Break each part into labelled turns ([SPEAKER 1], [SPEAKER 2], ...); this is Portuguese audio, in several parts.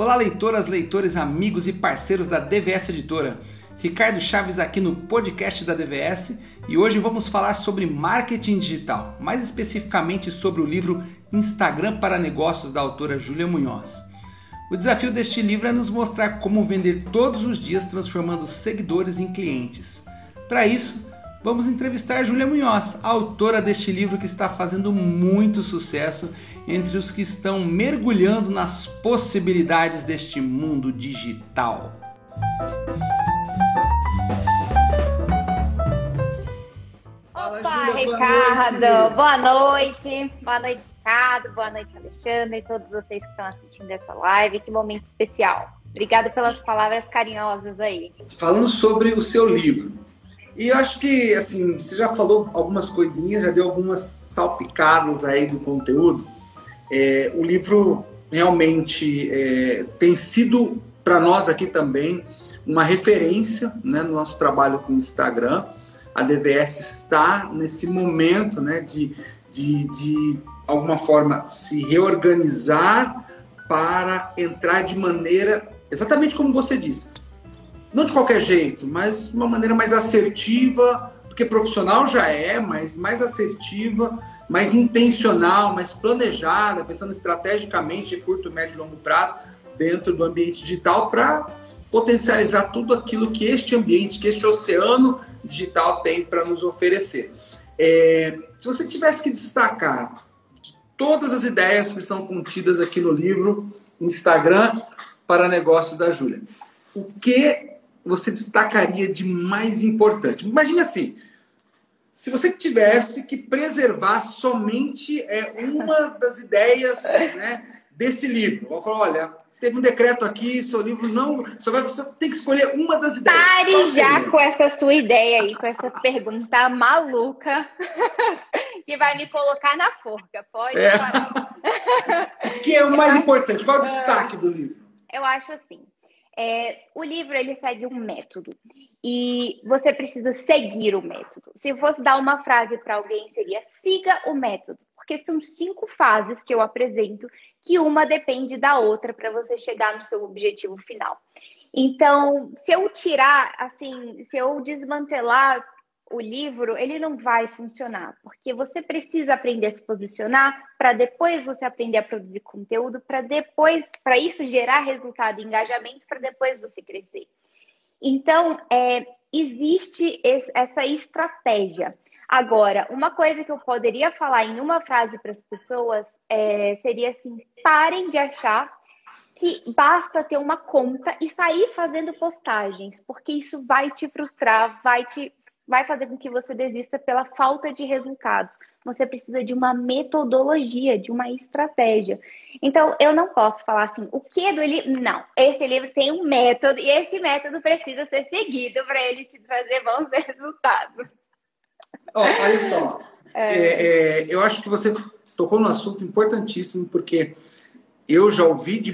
[SPEAKER 1] Olá, leitoras, leitores, amigos e parceiros da DVS Editora. Ricardo Chaves aqui no podcast da DVS e hoje vamos falar sobre marketing digital, mais especificamente sobre o livro Instagram para Negócios da autora Júlia Munhoz. O desafio deste livro é nos mostrar como vender todos os dias transformando seguidores em clientes. Para isso, vamos entrevistar Júlia Munhoz, autora deste livro que está fazendo muito sucesso entre os que estão mergulhando nas possibilidades deste mundo digital.
[SPEAKER 2] Opa, Ricardo, boa noite. Boa noite, Ricardo. Boa noite, Alexandre e todos vocês que estão assistindo essa live. Que momento especial. Obrigada pelas palavras carinhosas aí.
[SPEAKER 3] Falando sobre o seu livro, e eu acho que, assim, você já falou algumas coisinhas, já deu algumas salpicadas aí do conteúdo. É, o livro realmente é, tem sido, para nós aqui também, uma referência né, no nosso trabalho com o Instagram. A DVS está nesse momento né, de, de, de alguma forma, se reorganizar para entrar de maneira, exatamente como você disse, não de qualquer jeito, mas de uma maneira mais assertiva, porque profissional já é, mas mais assertiva, mais intencional, mais planejada, pensando estrategicamente em curto, médio e longo prazo dentro do ambiente digital para potencializar tudo aquilo que este ambiente, que este oceano digital tem para nos oferecer. É, se você tivesse que destacar de todas as ideias que estão contidas aqui no livro Instagram para negócios da Júlia, o que você destacaria de mais importante? Imagine assim, se você tivesse que preservar somente é, uma das ideias né, desse livro, eu falar, olha, teve um decreto aqui, seu livro não, só vai, você tem que escolher uma das ideias.
[SPEAKER 2] Pare já com essa sua ideia aí, com essa pergunta maluca que vai me colocar na forca. Pode
[SPEAKER 3] é. O que é o mais importante? Qual é o destaque do livro?
[SPEAKER 2] Eu acho assim, é, o livro ele segue um método e você precisa seguir o método. Se eu fosse dar uma frase para alguém, seria siga o método, porque são cinco fases que eu apresento, que uma depende da outra para você chegar no seu objetivo final. Então, se eu tirar, assim, se eu desmantelar o livro, ele não vai funcionar, porque você precisa aprender a se posicionar para depois você aprender a produzir conteúdo, para depois, para isso gerar resultado e engajamento, para depois você crescer. Então, é, existe essa estratégia. Agora, uma coisa que eu poderia falar em uma frase para as pessoas é, seria assim: parem de achar que basta ter uma conta e sair fazendo postagens, porque isso vai te frustrar, vai te vai fazer com que você desista pela falta de resultados. Você precisa de uma metodologia, de uma estratégia. Então, eu não posso falar assim, o que é do livro? Não, esse livro tem um método e esse método precisa ser seguido para ele te trazer bons resultados.
[SPEAKER 3] Oh, olha só, é... É, é, eu acho que você tocou num assunto importantíssimo, porque eu já ouvi de,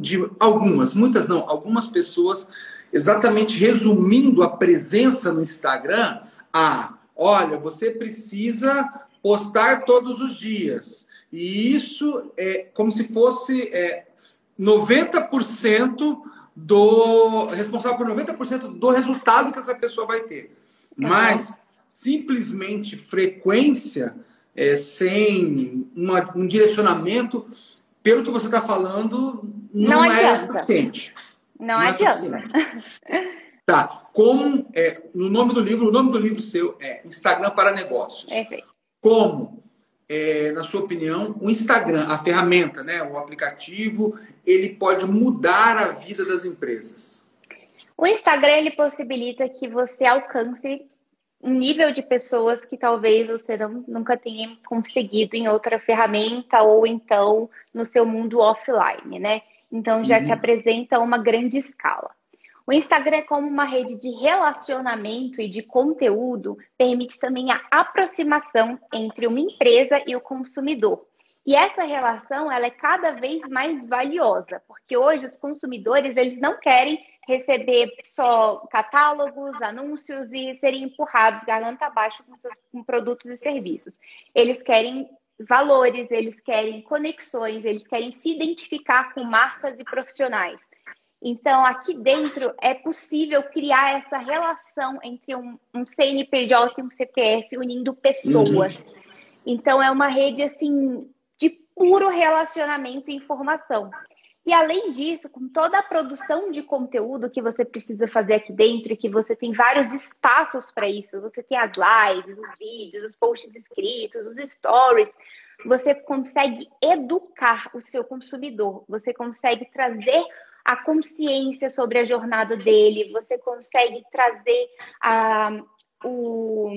[SPEAKER 3] de algumas, muitas não, algumas pessoas exatamente resumindo a presença no Instagram a, olha, você precisa postar todos os dias. E isso é como se fosse é, 90% do responsável por 90% do resultado que essa pessoa vai ter. Mas simplesmente frequência é, sem uma, um direcionamento, pelo que você está falando, não, não é suficiente.
[SPEAKER 2] Não, não é adianta.
[SPEAKER 3] tá. Como é, no nome do livro, o nome do livro seu é Instagram para Negócios.
[SPEAKER 2] Perfeito.
[SPEAKER 3] Como, é, na sua opinião, o Instagram, a ferramenta, né, o aplicativo, ele pode mudar a vida das empresas?
[SPEAKER 2] O Instagram ele possibilita que você alcance um nível de pessoas que talvez você não, nunca tenha conseguido em outra ferramenta ou então no seu mundo offline, né? Então já uhum. te apresenta uma grande escala. O Instagram, como uma rede de relacionamento e de conteúdo, permite também a aproximação entre uma empresa e o consumidor. E essa relação ela é cada vez mais valiosa, porque hoje os consumidores eles não querem receber só catálogos, anúncios e serem empurrados garganta abaixo com seus com produtos e serviços. Eles querem valores, eles querem conexões, eles querem se identificar com marcas e profissionais. Então, aqui dentro é possível criar essa relação entre um, um CNPJ e um CPF unindo pessoas. Uhum. Então, é uma rede assim de puro relacionamento e informação. E além disso, com toda a produção de conteúdo que você precisa fazer aqui dentro, e que você tem vários espaços para isso, você tem as lives, os vídeos, os posts escritos, os stories, você consegue educar o seu consumidor, você consegue trazer a consciência sobre a jornada dele, você consegue trazer a, o,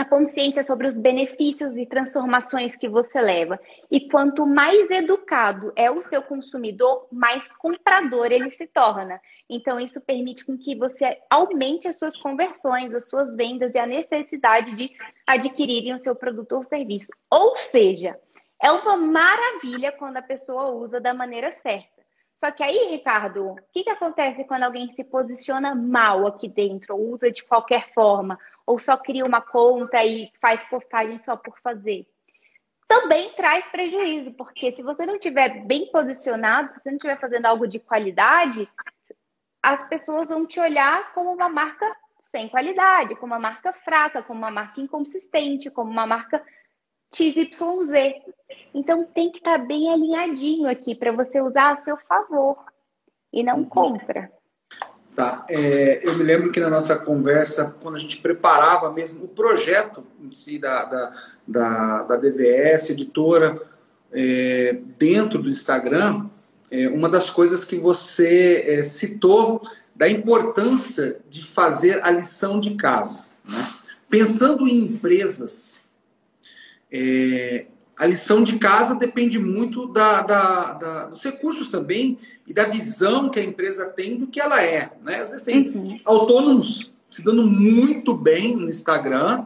[SPEAKER 2] a consciência sobre os benefícios e transformações que você leva. E quanto mais educado é o seu consumidor, mais comprador ele se torna. Então, isso permite com que você aumente as suas conversões, as suas vendas e a necessidade de adquirirem o seu produto ou serviço. Ou seja, é uma maravilha quando a pessoa usa da maneira certa. Só que aí, Ricardo, o que, que acontece quando alguém se posiciona mal aqui dentro, ou usa de qualquer forma, ou só cria uma conta e faz postagem só por fazer? Também traz prejuízo, porque se você não estiver bem posicionado, se você não estiver fazendo algo de qualidade, as pessoas vão te olhar como uma marca sem qualidade, como uma marca fraca, como uma marca inconsistente, como uma marca XYZ. Então tem que estar tá bem alinhadinho aqui para você usar a seu favor e não contra.
[SPEAKER 3] Tá. É, eu me lembro que na nossa conversa, quando a gente preparava mesmo o projeto em si da, da, da, da DVS, editora, é, dentro do Instagram, é, uma das coisas que você é, citou da importância de fazer a lição de casa. Né? Pensando em empresas é, a lição de casa depende muito da, da, da, dos recursos também e da visão que a empresa tem do que ela é. Né? Às vezes tem uhum. autônomos se dando muito bem no Instagram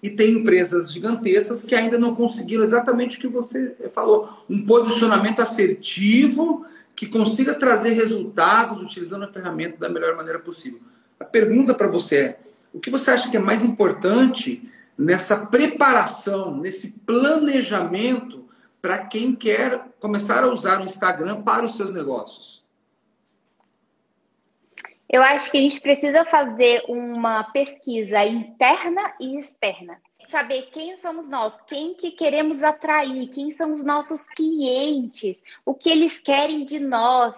[SPEAKER 3] e tem empresas gigantescas que ainda não conseguiram exatamente o que você falou, um posicionamento assertivo que consiga trazer resultados utilizando a ferramenta da melhor maneira possível. A pergunta para você é: o que você acha que é mais importante nessa preparação, nesse planejamento para quem quer começar a usar o Instagram para os seus negócios?
[SPEAKER 2] Eu acho que a gente precisa fazer uma pesquisa interna e externa. Saber quem somos nós, quem que queremos atrair, quem são os nossos clientes, o que eles querem de nós,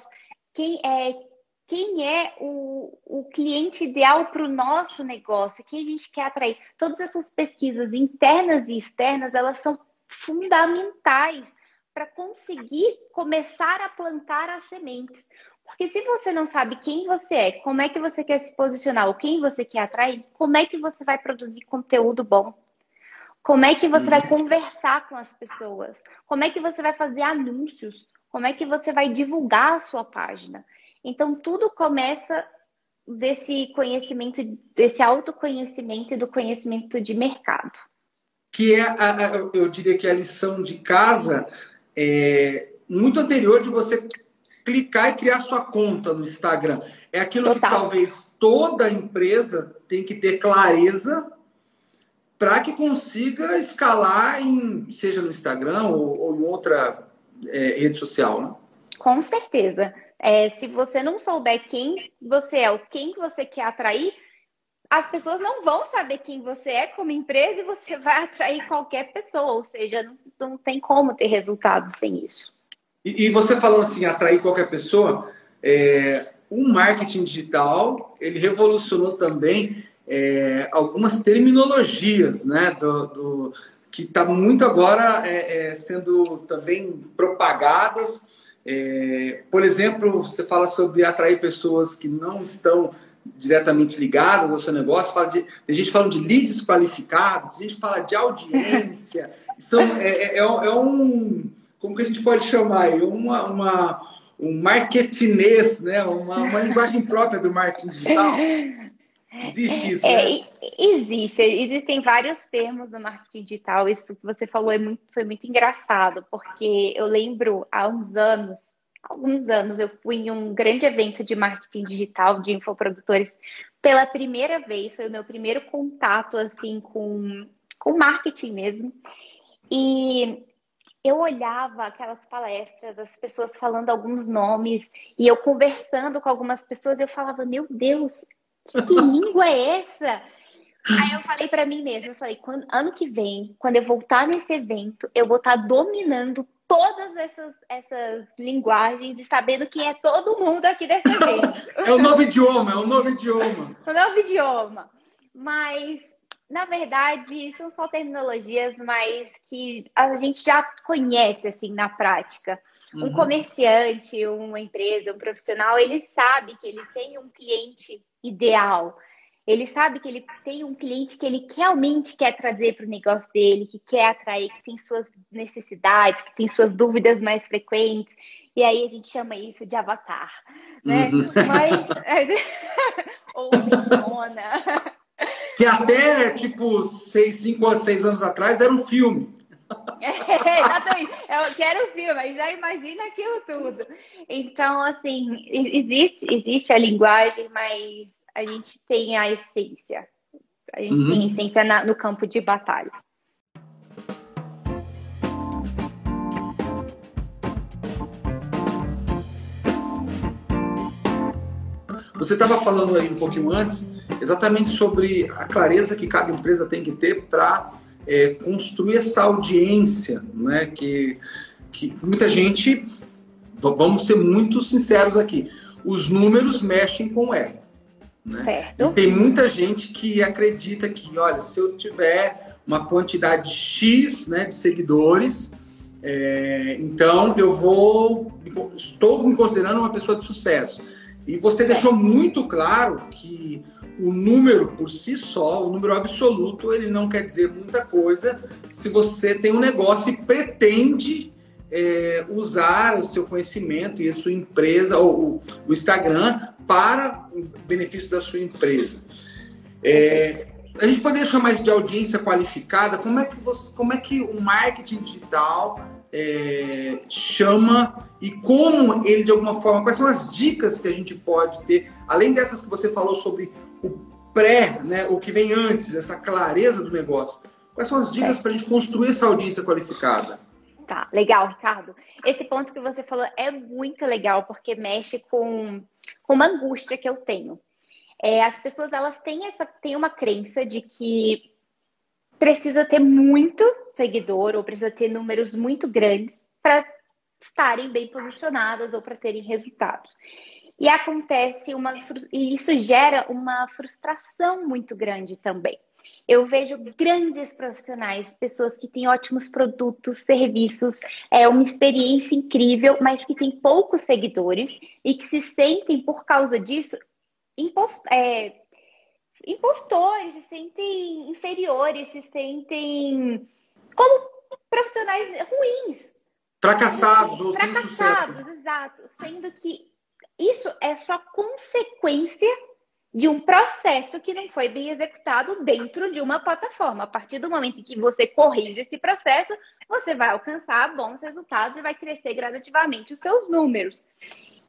[SPEAKER 2] quem é quem é o, o cliente ideal para o nosso negócio, quem a gente quer atrair. Todas essas pesquisas internas e externas, elas são fundamentais para conseguir começar a plantar as sementes. Porque se você não sabe quem você é, como é que você quer se posicionar, ou quem você quer atrair, como é que você vai produzir conteúdo bom? Como é que você vai uhum. conversar com as pessoas? Como é que você vai fazer anúncios? Como é que você vai divulgar a sua página? Então, tudo começa desse conhecimento, desse autoconhecimento e do conhecimento de mercado.
[SPEAKER 3] Que é, a, eu diria que a lição de casa é muito anterior de você clicar e criar sua conta no Instagram. É aquilo Total. que talvez toda empresa tem que ter clareza para que consiga escalar em, seja no Instagram ou, ou em outra é, rede social, né?
[SPEAKER 2] Com certeza. É, se você não souber quem você é, o quem que você quer atrair, as pessoas não vão saber quem você é como empresa e você vai atrair qualquer pessoa, ou seja, não, não tem como ter resultados sem isso.
[SPEAKER 3] E, e você falando assim, atrair qualquer pessoa, é, o marketing digital ele revolucionou também é, algumas terminologias, né, do, do que está muito agora é, é, sendo também propagadas é, por exemplo, você fala sobre atrair pessoas que não estão diretamente ligadas ao seu negócio, fala de, a gente fala de leads qualificados, a gente fala de audiência, são, é, é, é, é um, como que a gente pode chamar? Uma, uma, um marketinês, né? uma, uma linguagem própria do marketing digital. Existe isso, é,
[SPEAKER 2] né? Existe. Existem vários termos no marketing digital. Isso que você falou é muito, foi muito engraçado, porque eu lembro há uns anos, alguns anos, eu fui em um grande evento de marketing digital de infoprodutores pela primeira vez. Foi o meu primeiro contato assim com, com marketing mesmo. E eu olhava aquelas palestras, as pessoas falando alguns nomes, e eu conversando com algumas pessoas, eu falava, meu Deus, que, língua é essa? Aí eu falei para mim mesma, eu falei, quando, ano que vem, quando eu voltar nesse evento, eu vou estar tá dominando todas essas, essas linguagens e sabendo quem é todo mundo aqui desse evento.
[SPEAKER 3] é o novo idioma, é o novo idioma.
[SPEAKER 2] o novo idioma. Mas na verdade, são só terminologias, mas que a gente já conhece assim na prática. Uhum. Um comerciante, uma empresa, um profissional, ele sabe que ele tem um cliente ideal. Ele sabe que ele tem um cliente que ele realmente quer trazer para o negócio dele, que quer atrair, que tem suas necessidades, que tem suas dúvidas mais frequentes. E aí a gente chama isso de avatar, né? Uhum. Mas ou persona.
[SPEAKER 3] Que até, tipo, seis, cinco ou seis anos atrás era um filme.
[SPEAKER 2] É, exatamente. Eu quero um filme, mas já imagina aquilo tudo. Então, assim, existe, existe a linguagem, mas a gente tem a essência. A gente uhum. tem a essência na, no campo de batalha.
[SPEAKER 3] Você estava falando aí um pouquinho antes exatamente sobre a clareza que cada empresa tem que ter para é, construir essa audiência, né? Que, que muita gente, vamos ser muito sinceros aqui, os números mexem com o ego. Né? Certo. E tem muita gente que acredita que, olha, se eu tiver uma quantidade X né, de seguidores, é, então eu vou, estou me considerando uma pessoa de sucesso. E você deixou muito claro que o número por si só, o número absoluto, ele não quer dizer muita coisa se você tem um negócio e pretende é, usar o seu conhecimento e a sua empresa, ou o Instagram, para o benefício da sua empresa. É, a gente poderia chamar isso de audiência qualificada. Como é que você, como é que o marketing digital é, chama e como ele, de alguma forma, quais são as dicas que a gente pode ter, além dessas que você falou sobre o pré, né, o que vem antes, essa clareza do negócio. Quais são as dicas é. para a gente construir essa audiência qualificada?
[SPEAKER 2] Tá, legal, Ricardo. Esse ponto que você falou é muito legal, porque mexe com, com uma angústia que eu tenho. É, as pessoas elas têm essa têm uma crença de que precisa ter muito seguidor ou precisa ter números muito grandes para estarem bem posicionadas ou para terem resultados. E acontece uma e isso gera uma frustração muito grande também. Eu vejo grandes profissionais, pessoas que têm ótimos produtos, serviços, é uma experiência incrível, mas que têm poucos seguidores e que se sentem, por causa disso, impost, é, impostores, se sentem inferiores, se sentem como profissionais ruins.
[SPEAKER 3] Fracassados ou sem sucesso.
[SPEAKER 2] Fracassados, exato. Sendo que isso é só consequência de um processo que não foi bem executado dentro de uma plataforma. A partir do momento em que você corrige esse processo, você vai alcançar bons resultados e vai crescer gradativamente os seus números.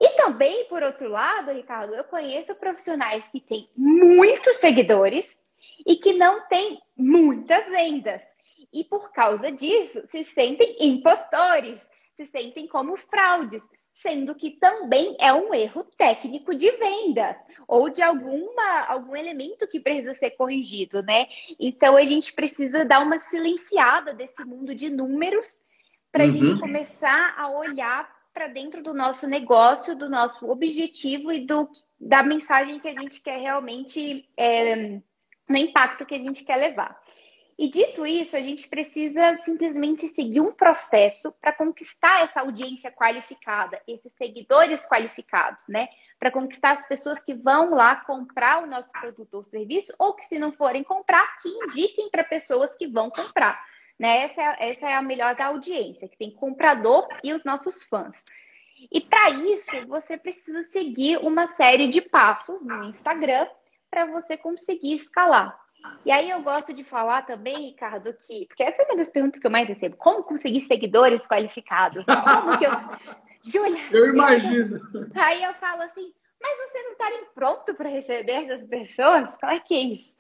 [SPEAKER 2] E também, por outro lado, Ricardo, eu conheço profissionais que têm muitos seguidores e que não têm muitas vendas. E por causa disso, se sentem impostores, se sentem como fraudes, sendo que também é um erro técnico de venda ou de alguma, algum elemento que precisa ser corrigido, né? Então a gente precisa dar uma silenciada desse mundo de números para a uhum. gente começar a olhar para dentro do nosso negócio, do nosso objetivo e do, da mensagem que a gente quer realmente, é, no impacto que a gente quer levar. E dito isso, a gente precisa simplesmente seguir um processo para conquistar essa audiência qualificada, esses seguidores qualificados, né? Para conquistar as pessoas que vão lá comprar o nosso produto ou serviço, ou que, se não forem comprar, que indiquem para pessoas que vão comprar. Né? Essa, é, essa é a melhor da audiência, que tem comprador e os nossos fãs. E para isso, você precisa seguir uma série de passos no Instagram para você conseguir escalar. E aí eu gosto de falar também, Ricardo, que. Porque essa é uma das perguntas que eu mais recebo. Como conseguir seguidores qualificados? Como que eu.
[SPEAKER 3] Júlia. Eu imagino.
[SPEAKER 2] Aí eu falo assim: mas você não está pronto para receber essas pessoas? Como é que é isso?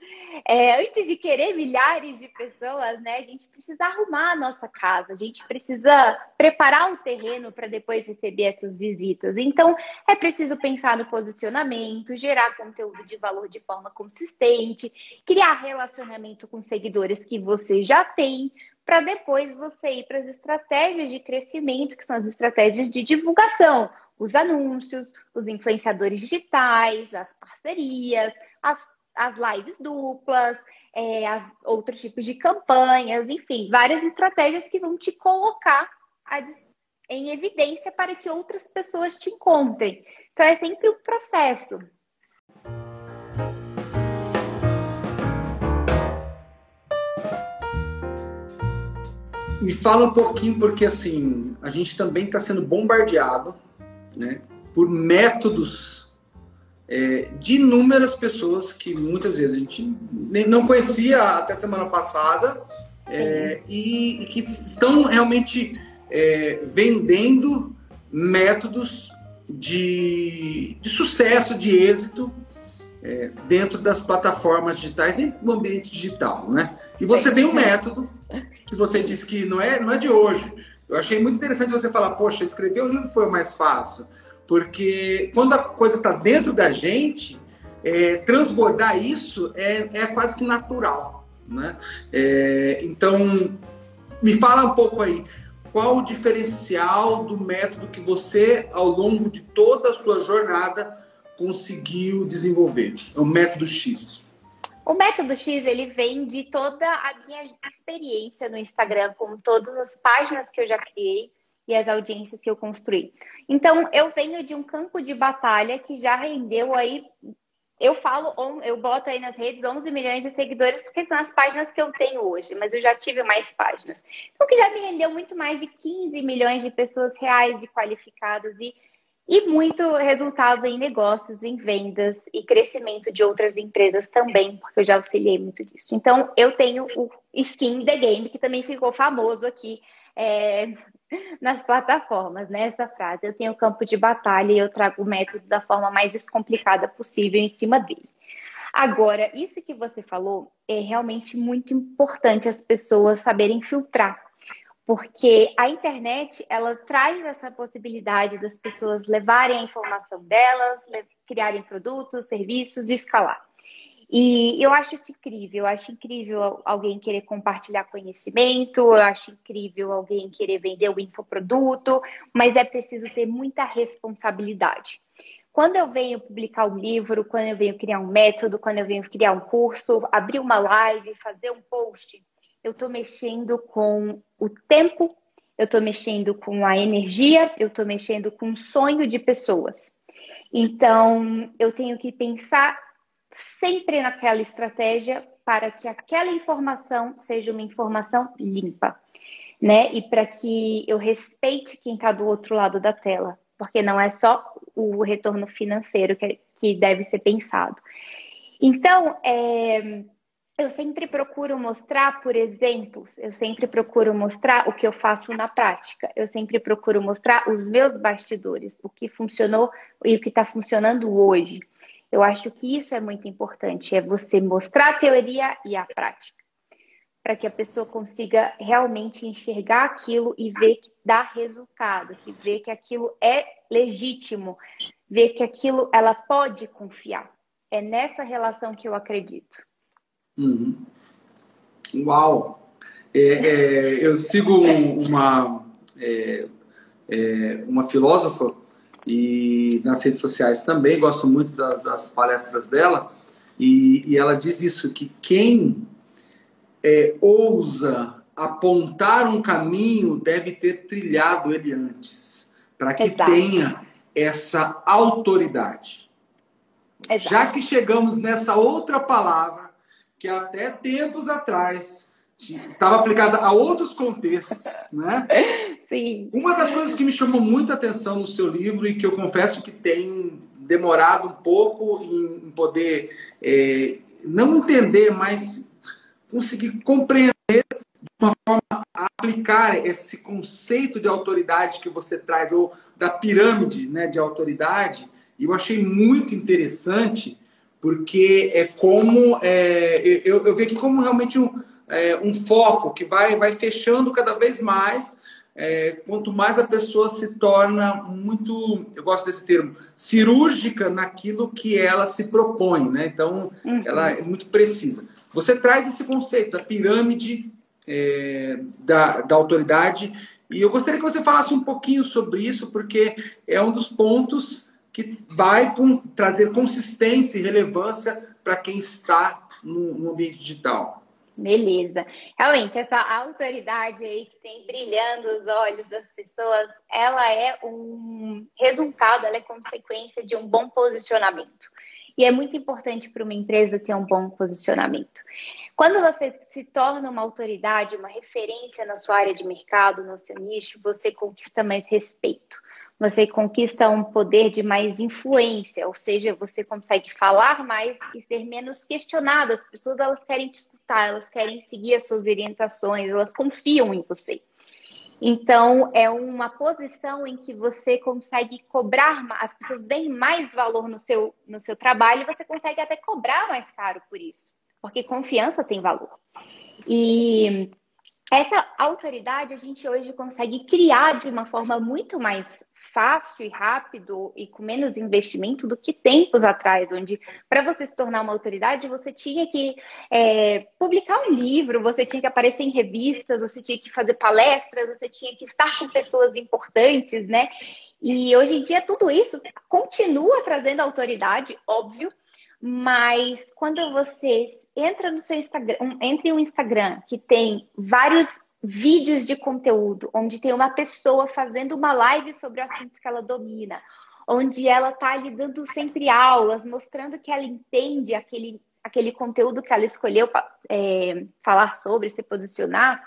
[SPEAKER 2] É, antes de querer milhares de pessoas, né, a gente precisa arrumar a nossa casa, a gente precisa preparar o terreno para depois receber essas visitas. Então, é preciso pensar no posicionamento, gerar conteúdo de valor de forma consistente, criar relacionamento com seguidores que você já tem, para depois você ir para as estratégias de crescimento, que são as estratégias de divulgação os anúncios, os influenciadores digitais, as parcerias, as, as lives duplas, é, as, outros tipos de campanhas, enfim, várias estratégias que vão te colocar a, em evidência para que outras pessoas te encontrem. Então, é sempre um processo.
[SPEAKER 3] Me fala um pouquinho, porque assim, a gente também está sendo bombardeado né, por métodos é, de inúmeras pessoas que muitas vezes a gente nem, não conhecia até semana passada é, e, e, que estão realmente é, vendendo métodos de, de, sucesso, de êxito é, dentro das plataformas digitais, dentro do ambiente digital, né? E você tem um método que você disse que não é, não é de hoje, eu achei muito interessante você falar, poxa, escrever o livro foi o mais fácil, porque quando a coisa está dentro da gente, é, transbordar isso é, é, quase que natural, né? É, então, me fala um pouco aí, qual o diferencial do método que você, ao longo de toda a sua jornada, conseguiu desenvolver? O método X.
[SPEAKER 2] O método X ele vem de toda a minha experiência no Instagram, com todas as páginas que eu já criei e as audiências que eu construí. Então, eu venho de um campo de batalha que já rendeu aí, eu falo, eu boto aí nas redes 11 milhões de seguidores, porque são as páginas que eu tenho hoje, mas eu já tive mais páginas. Então, que já me rendeu muito mais de 15 milhões de pessoas reais e qualificadas e e muito resultado em negócios, em vendas e crescimento de outras empresas também, porque eu já auxiliei muito disso. Então, eu tenho o Skin The Game, que também ficou famoso aqui é, nas plataformas, né? Essa frase. Eu tenho campo de batalha e eu trago o método da forma mais descomplicada possível em cima dele. Agora, isso que você falou é realmente muito importante as pessoas saberem filtrar porque a internet ela traz essa possibilidade das pessoas levarem a informação delas, criarem produtos, serviços e escalar. E eu acho isso incrível, eu acho incrível alguém querer compartilhar conhecimento, eu acho incrível alguém querer vender o infoproduto, mas é preciso ter muita responsabilidade. Quando eu venho publicar um livro, quando eu venho criar um método, quando eu venho criar um curso, abrir uma live, fazer um post, eu estou mexendo com o tempo, eu estou mexendo com a energia, eu estou mexendo com o sonho de pessoas. Então, eu tenho que pensar sempre naquela estratégia para que aquela informação seja uma informação limpa, né? E para que eu respeite quem está do outro lado da tela, porque não é só o retorno financeiro que, que deve ser pensado. Então, é, eu sempre procuro mostrar por exemplos, eu sempre procuro mostrar o que eu faço na prática, eu sempre procuro mostrar os meus bastidores, o que funcionou e o que está funcionando hoje. Eu acho que isso é muito importante, é você mostrar a teoria e a prática, para que a pessoa consiga realmente enxergar aquilo e ver que dá resultado, que ver que aquilo é legítimo, ver que aquilo ela pode confiar. É nessa relação que eu acredito.
[SPEAKER 3] Uhum. Uau! É, é, eu sigo uma, é, é, uma filósofa e nas redes sociais também, gosto muito das, das palestras dela, e, e, ela diz isso, que quem é, ousa apontar um caminho deve ter trilhado ele antes, para que Exato. tenha essa autoridade. Exato. Já que chegamos nessa outra palavra, que até tempos atrás estava aplicada a outros contextos, né?
[SPEAKER 2] Sim.
[SPEAKER 3] Uma das coisas que me chamou muita atenção no seu livro e que eu confesso que tem demorado um pouco em poder é, não entender, mas conseguir compreender de uma forma a aplicar esse conceito de autoridade que você traz ou da pirâmide, né, de autoridade, E eu achei muito interessante, porque é como. É, eu, eu vi aqui como realmente um, é, um foco que vai, vai fechando cada vez mais. É, quanto mais a pessoa se torna muito, eu gosto desse termo, cirúrgica naquilo que ela se propõe, né? Então, uhum. ela é muito precisa. Você traz esse conceito da pirâmide é, da, da autoridade e eu gostaria que você falasse um pouquinho sobre isso, porque é um dos pontos que vai com, trazer consistência e relevância para quem está no, no ambiente digital.
[SPEAKER 2] Beleza. Realmente, essa autoridade aí que tem brilhando os olhos das pessoas, ela é um resultado, ela é consequência de um bom posicionamento. E é muito importante para uma empresa ter um bom posicionamento. Quando você se torna uma autoridade, uma referência na sua área de mercado, no seu nicho, você conquista mais respeito você conquista um poder de mais influência, ou seja, você consegue falar mais e ser menos questionado. As pessoas elas querem te escutar, elas querem seguir as suas orientações, elas confiam em você. Então, é uma posição em que você consegue cobrar, as pessoas veem mais valor no seu, no seu trabalho e você consegue até cobrar mais caro por isso, porque confiança tem valor. E essa autoridade a gente hoje consegue criar de uma forma muito mais fácil e rápido e com menos investimento do que tempos atrás, onde para você se tornar uma autoridade você tinha que é, publicar um livro, você tinha que aparecer em revistas, você tinha que fazer palestras, você tinha que estar com pessoas importantes, né? E hoje em dia tudo isso continua trazendo autoridade, óbvio, mas quando você entra no seu Instagram, entre um Instagram que tem vários vídeos de conteúdo, onde tem uma pessoa fazendo uma live sobre o assunto que ela domina, onde ela está lhe dando sempre aulas, mostrando que ela entende aquele, aquele conteúdo que ela escolheu é, falar sobre, se posicionar,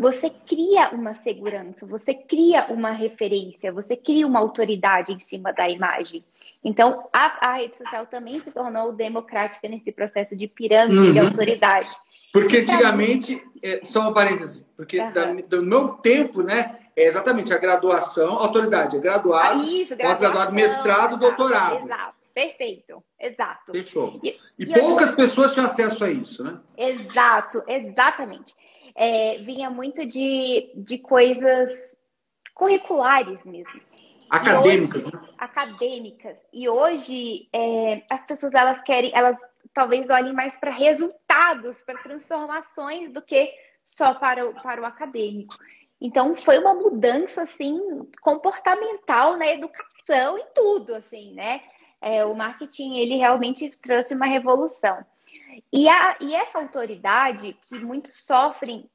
[SPEAKER 2] você cria uma segurança, você cria uma referência, você cria uma autoridade em cima da imagem. Então, a, a rede social também se tornou democrática nesse processo de pirâmide uhum. de autoridade.
[SPEAKER 3] Porque antigamente, é, só uma parêntese, porque uhum. da, do meu tempo, né, é exatamente a graduação, autoridade, é graduado, ah, pós-graduado, mestrado, exato, doutorado.
[SPEAKER 2] Exato, perfeito, exato.
[SPEAKER 3] Fechou. E, e, e poucas eu... pessoas tinham acesso a isso, né?
[SPEAKER 2] Exato, exatamente. É, vinha muito de, de coisas curriculares mesmo.
[SPEAKER 3] Acadêmicas,
[SPEAKER 2] hoje,
[SPEAKER 3] né?
[SPEAKER 2] Acadêmicas. E hoje é, as pessoas elas querem, elas talvez olhem mais para resultados, para transformações, do que só para o, para o acadêmico. Então, foi uma mudança, assim, comportamental na educação, em tudo, assim, né? É, o marketing, ele realmente trouxe uma revolução. E, a, e essa autoridade, que muitos sofrem,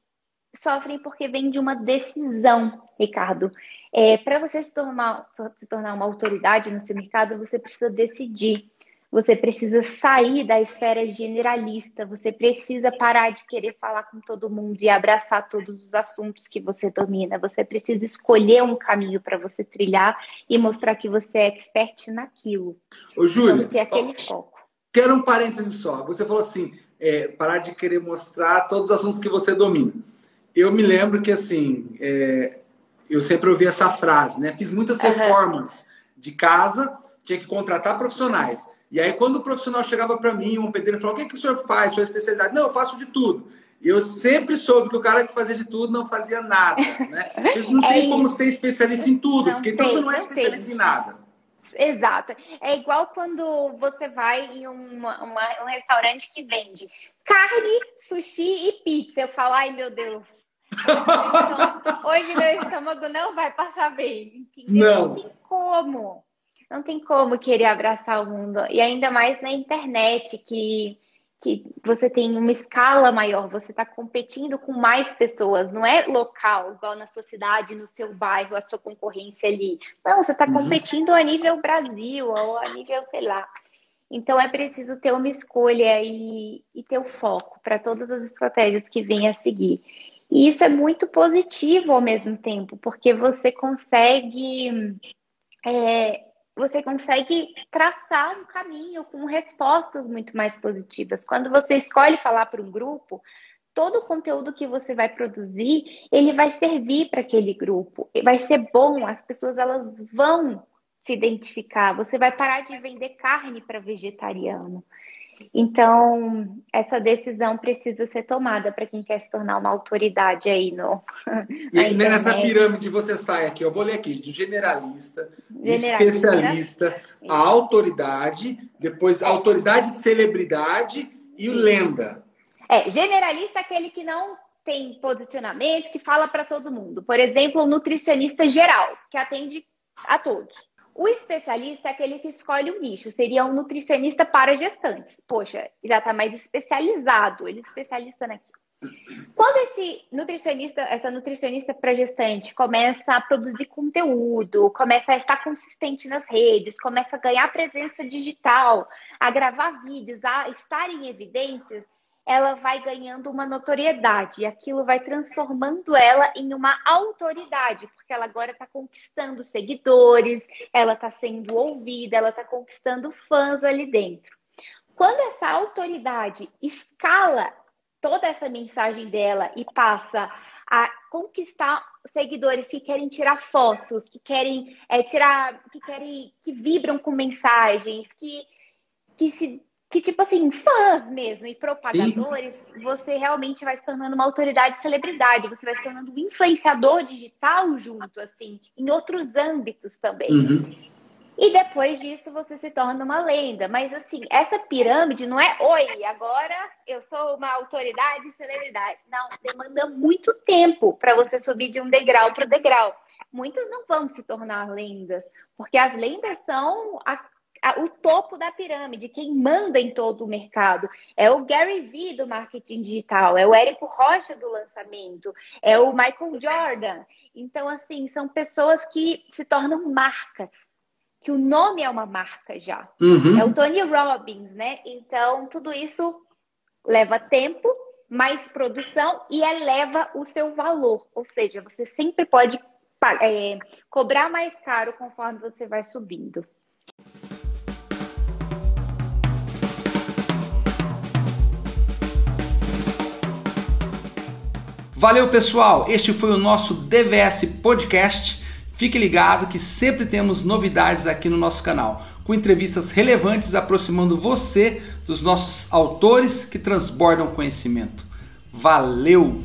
[SPEAKER 2] sofrem porque vem de uma decisão, Ricardo. É, para você se tornar, se tornar uma autoridade no seu mercado, você precisa decidir. Você precisa sair da esfera generalista, você precisa parar de querer falar com todo mundo e abraçar todos os assuntos que você domina. Você precisa escolher um caminho para você trilhar e mostrar que você é expert naquilo.
[SPEAKER 3] Ô, Júlia,
[SPEAKER 2] então, aquele foco.
[SPEAKER 3] Quero um parêntese só. Você falou assim, é, parar de querer mostrar todos os assuntos que você domina. Eu me lembro que, assim, é, eu sempre ouvi essa frase, né? Fiz muitas reformas uhum. de casa, tinha que contratar profissionais. E aí, quando o profissional chegava para mim, um pedreiro falou: O que, que o senhor faz? Sua especialidade? Não, eu faço de tudo. E eu sempre soube que o cara que fazia de tudo não fazia nada. Né? Não é tem como ser especialista em tudo, não porque então você não é especialista em nada.
[SPEAKER 2] Exato. É igual quando você vai em uma, uma, um restaurante que vende carne, sushi e pizza. Eu falo, ai meu Deus. Hoje meu estômago não vai passar bem. Entendeu? Não. não tem como não tem como querer abraçar o mundo. E ainda mais na internet, que, que você tem uma escala maior, você está competindo com mais pessoas, não é local, igual na sua cidade, no seu bairro, a sua concorrência ali. Não, você está uhum. competindo a nível Brasil, ou a nível, sei lá. Então é preciso ter uma escolha e, e ter o foco para todas as estratégias que vêm a seguir. E isso é muito positivo ao mesmo tempo, porque você consegue é, você consegue traçar um caminho com respostas muito mais positivas. Quando você escolhe falar para um grupo, todo o conteúdo que você vai produzir, ele vai servir para aquele grupo, vai ser bom, as pessoas elas vão se identificar, você vai parar de vender carne para vegetariano. Então, essa decisão precisa ser tomada para quem quer se tornar uma autoridade aí no.
[SPEAKER 3] E nessa pirâmide você sai aqui, eu vou ler aqui, do generalista, generalista especialista, a autoridade, depois a autoridade celebridade e o lenda.
[SPEAKER 2] É, generalista é aquele que não tem posicionamento, que fala para todo mundo. Por exemplo, o nutricionista geral, que atende a todos. O especialista é aquele que escolhe um nicho, seria um nutricionista para gestantes. Poxa, já está mais especializado, ele é especialista naquilo. Quando esse nutricionista, essa nutricionista para gestante começa a produzir conteúdo, começa a estar consistente nas redes, começa a ganhar presença digital, a gravar vídeos, a estar em evidências, ela vai ganhando uma notoriedade e aquilo vai transformando ela em uma autoridade, porque ela agora está conquistando seguidores, ela está sendo ouvida, ela está conquistando fãs ali dentro. Quando essa autoridade escala toda essa mensagem dela e passa a conquistar seguidores que querem tirar fotos, que querem é, tirar, que querem, que vibram com mensagens, que, que se que, tipo assim, fãs mesmo e propagadores, Sim. você realmente vai se tornando uma autoridade celebridade, você vai se tornando um influenciador digital junto, assim, em outros âmbitos também. Uhum. E depois disso você se torna uma lenda. Mas assim, essa pirâmide não é oi, agora eu sou uma autoridade e celebridade. Não, demanda muito tempo para você subir de um degrau para o degrau. Muitos não vão se tornar lendas, porque as lendas são a o topo da pirâmide, quem manda em todo o mercado. É o Gary Vee do marketing digital, é o Érico Rocha do lançamento, é o Michael Jordan. Então, assim, são pessoas que se tornam marcas, que o nome é uma marca já. Uhum. É o Tony Robbins, né? Então, tudo isso leva tempo, mais produção e eleva o seu valor. Ou seja, você sempre pode é, cobrar mais caro conforme você vai subindo.
[SPEAKER 1] Valeu, pessoal! Este foi o nosso DVS Podcast. Fique ligado que sempre temos novidades aqui no nosso canal, com entrevistas relevantes aproximando você dos nossos autores que transbordam conhecimento. Valeu!